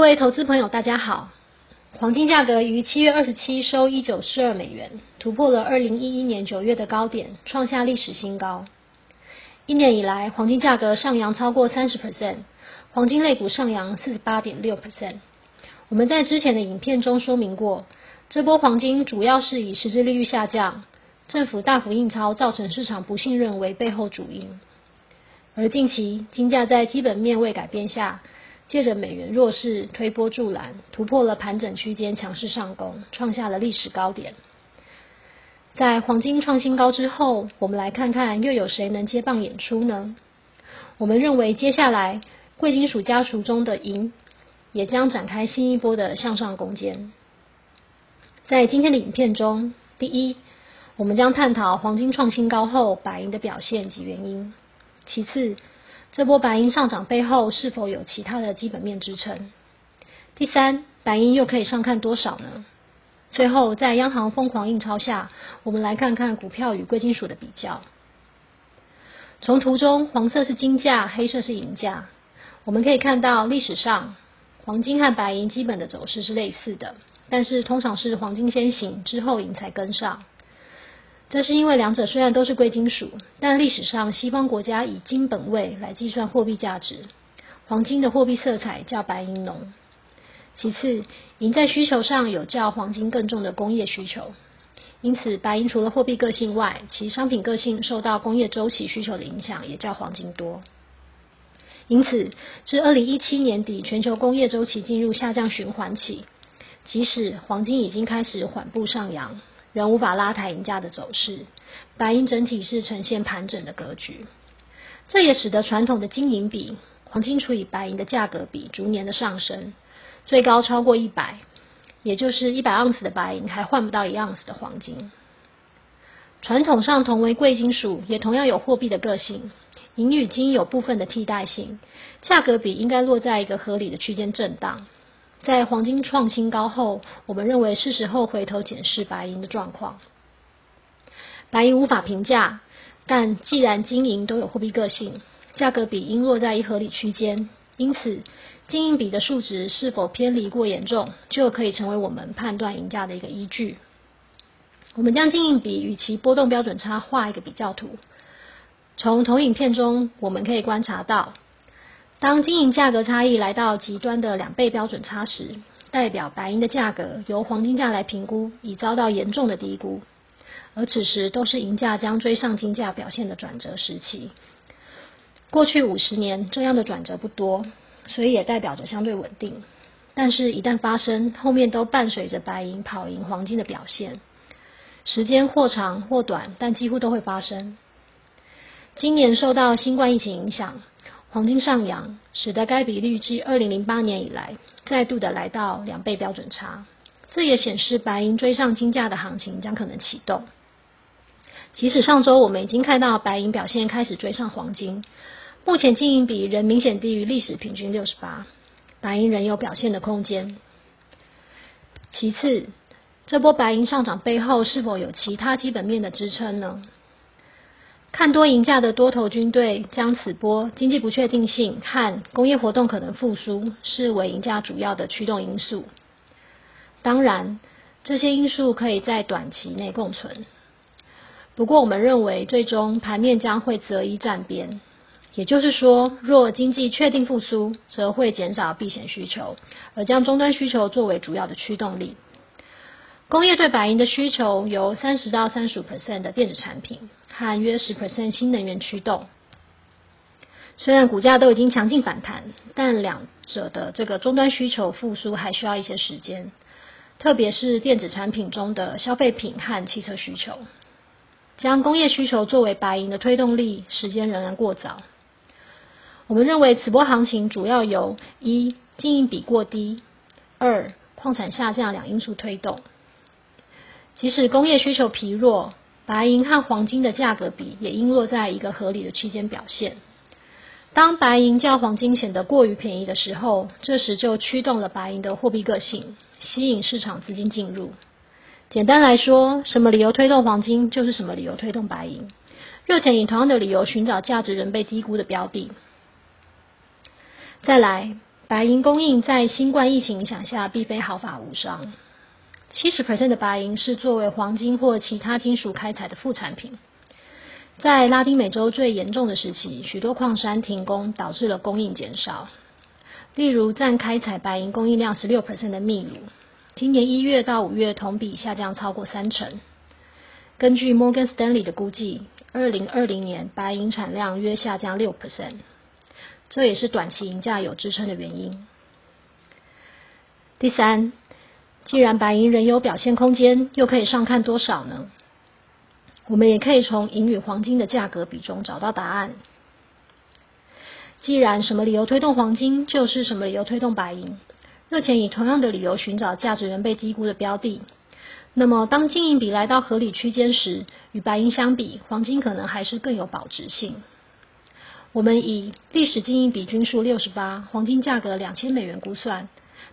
各位投资朋友，大家好。黄金价格于七月二十七收一九四二美元，突破了二零一一年九月的高点，创下历史新高。一年以来，黄金价格上扬超过三十 percent，黄金类股上扬四十八点六 percent。我们在之前的影片中说明过，这波黄金主要是以实质利率下降、政府大幅印钞造成市场不信任为背后主因。而近期金价在基本面未改变下，借着美元弱势推波助澜，突破了盘整区间强势上攻，创下了历史高点。在黄金创新高之后，我们来看看又有谁能接棒演出呢？我们认为接下来贵金属家族中的银也将展开新一波的向上攻坚。在今天的影片中，第一，我们将探讨黄金创新高后白银的表现及原因；其次，这波白银上涨背后是否有其他的基本面支撑？第三，白银又可以上看多少呢？最后，在央行疯狂印钞下，我们来看看股票与贵金属的比较。从图中，黄色是金价，黑色是银价。我们可以看到，历史上黄金和白银基本的走势是类似的，但是通常是黄金先行，之后银才跟上。这是因为两者虽然都是贵金属，但历史上西方国家以金本位来计算货币价值，黄金的货币色彩较白银浓。其次，银在需求上有较黄金更重的工业需求，因此白银除了货币个性外，其商品个性受到工业周期需求的影响也较黄金多。因此，至二零一七年底，全球工业周期进入下降循环期，即使黄金已经开始缓步上扬，仍无法拉抬银价的走势，白银整体是呈现盘整的格局。这也使得传统的金银比，黄金除以白银的价格比逐年的上升。最高超过一百，也就是一百盎司的白银还换不到一盎司的黄金。传统上同为贵金属，也同样有货币的个性，银与金有部分的替代性，价格比应该落在一个合理的区间震荡。在黄金创新高后，我们认为是时候回头检视白银的状况。白银无法评价，但既然金银都有货币个性，价格比应落在一合理区间，因此。金银比的数值是否偏离过严重，就可以成为我们判断银价的一个依据。我们将金银比与其波动标准差画一个比较图。从投影片中我们可以观察到，当金银价格差异来到极端的两倍标准差时，代表白银的价格由黄金价来评估已遭到严重的低估，而此时都是银价将追上金价表现的转折时期。过去五十年这样的转折不多。所以也代表着相对稳定，但是，一旦发生，后面都伴随着白银跑赢黄金的表现，时间或长或短，但几乎都会发生。今年受到新冠疫情影响，黄金上扬，使得该比率自二零零八年以来再度的来到两倍标准差，这也显示白银追上金价的行情将可能启动。即使上周我们已经看到白银表现开始追上黄金。目前金银比仍明显低于历史平均六十八，白银仍有表现的空间。其次，这波白银上涨背后是否有其他基本面的支撑呢？看多银价的多头军队将此波经济不确定性和工业活动可能复苏视为银价主要的驱动因素。当然，这些因素可以在短期内共存。不过，我们认为最终盘面将会择一战边。也就是说，若经济确定复苏，则会减少避险需求，而将终端需求作为主要的驱动力。工业对白银的需求由三十到三十五 percent 的电子产品和约十 percent 新能源驱动。虽然股价都已经强劲反弹，但两者的这个终端需求复苏还需要一些时间，特别是电子产品中的消费品和汽车需求。将工业需求作为白银的推动力，时间仍然过早。我们认为此波行情主要由一经营比过低，二矿产下降两因素推动。即使工业需求疲弱，白银和黄金的价格比也应落在一个合理的区间表现。当白银较黄金显得过于便宜的时候，这时就驱动了白银的货币个性，吸引市场资金进入。简单来说，什么理由推动黄金，就是什么理由推动白银。热钱以同样的理由寻找价值仍被低估的标的。再来，白银供应在新冠疫情影响下，并非毫发无伤。七十 percent 的白银是作为黄金或其他金属开采的副产品。在拉丁美洲最严重的时期，许多矿山停工，导致了供应减少。例如，占开采白银供应量十六 percent 的秘鲁，今年一月到五月同比下降超过三成。根据 Morgan Stanley 的估计，二零二零年白银产量约下降六 percent，这也是短期银价有支撑的原因。第三，既然白银仍有表现空间，又可以上看多少呢？我们也可以从银与黄金的价格比中找到答案。既然什么理由推动黄金，就是什么理由推动白银。热钱以同样的理由寻找价值仍被低估的标的，那么当金银比来到合理区间时，与白银相比，黄金可能还是更有保值性。我们以历史金银比均数六十八，黄金价格两千美元估算，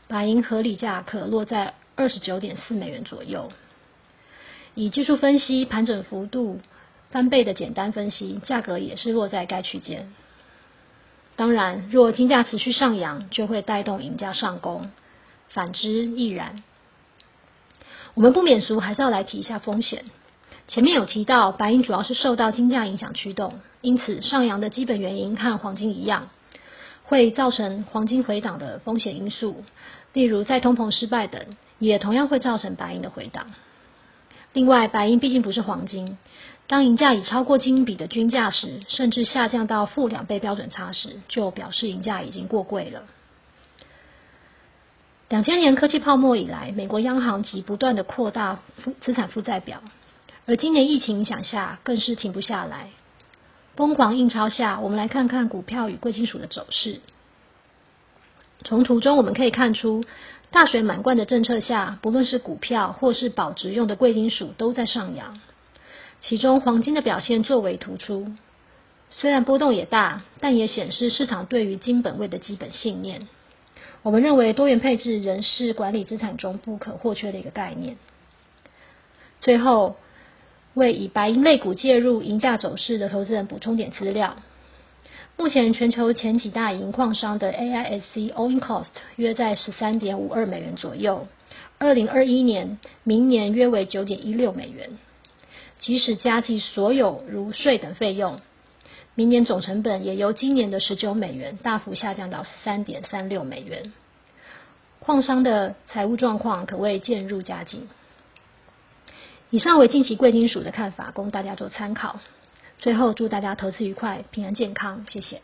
白银合理价可落在二十九点四美元左右。以技术分析盘整幅度翻倍的简单分析，价格也是落在该区间。当然，若金价持续上扬，就会带动银价上攻；反之亦然。我们不免俗，还是要来提一下风险。前面有提到，白银主要是受到金价影响驱动，因此上扬的基本原因和黄金一样，会造成黄金回档的风险因素，例如再通膨失败等，也同样会造成白银的回档。另外，白银毕竟不是黄金，当银价已超过金比的均价时，甚至下降到负两倍标准差时，就表示银价已经过贵了。两千年科技泡沫以来，美国央行即不断的扩大资产负债表，而今年疫情影响下，更是停不下来。疯狂印钞下，我们来看看股票与贵金属的走势。从图中我们可以看出。大水满贯的政策下，不论是股票或是保值用的贵金属都在上扬，其中黄金的表现最为突出。虽然波动也大，但也显示市场对于金本位的基本信念。我们认为多元配置仍是管理资产中不可或缺的一个概念。最后，为以白银类股介入银价走势的投资人补充点资料。目前全球前几大银矿商的 AISC own cost 约在十三点五二美元左右，二零二一年明年约为九点一六美元。即使加计所有如税等费用，明年总成本也由今年的十九美元大幅下降到三点三六美元。矿商的财务状况可谓渐入佳境。以上为近期贵金属的看法，供大家做参考。最后，祝大家投资愉快、平安健康，谢谢。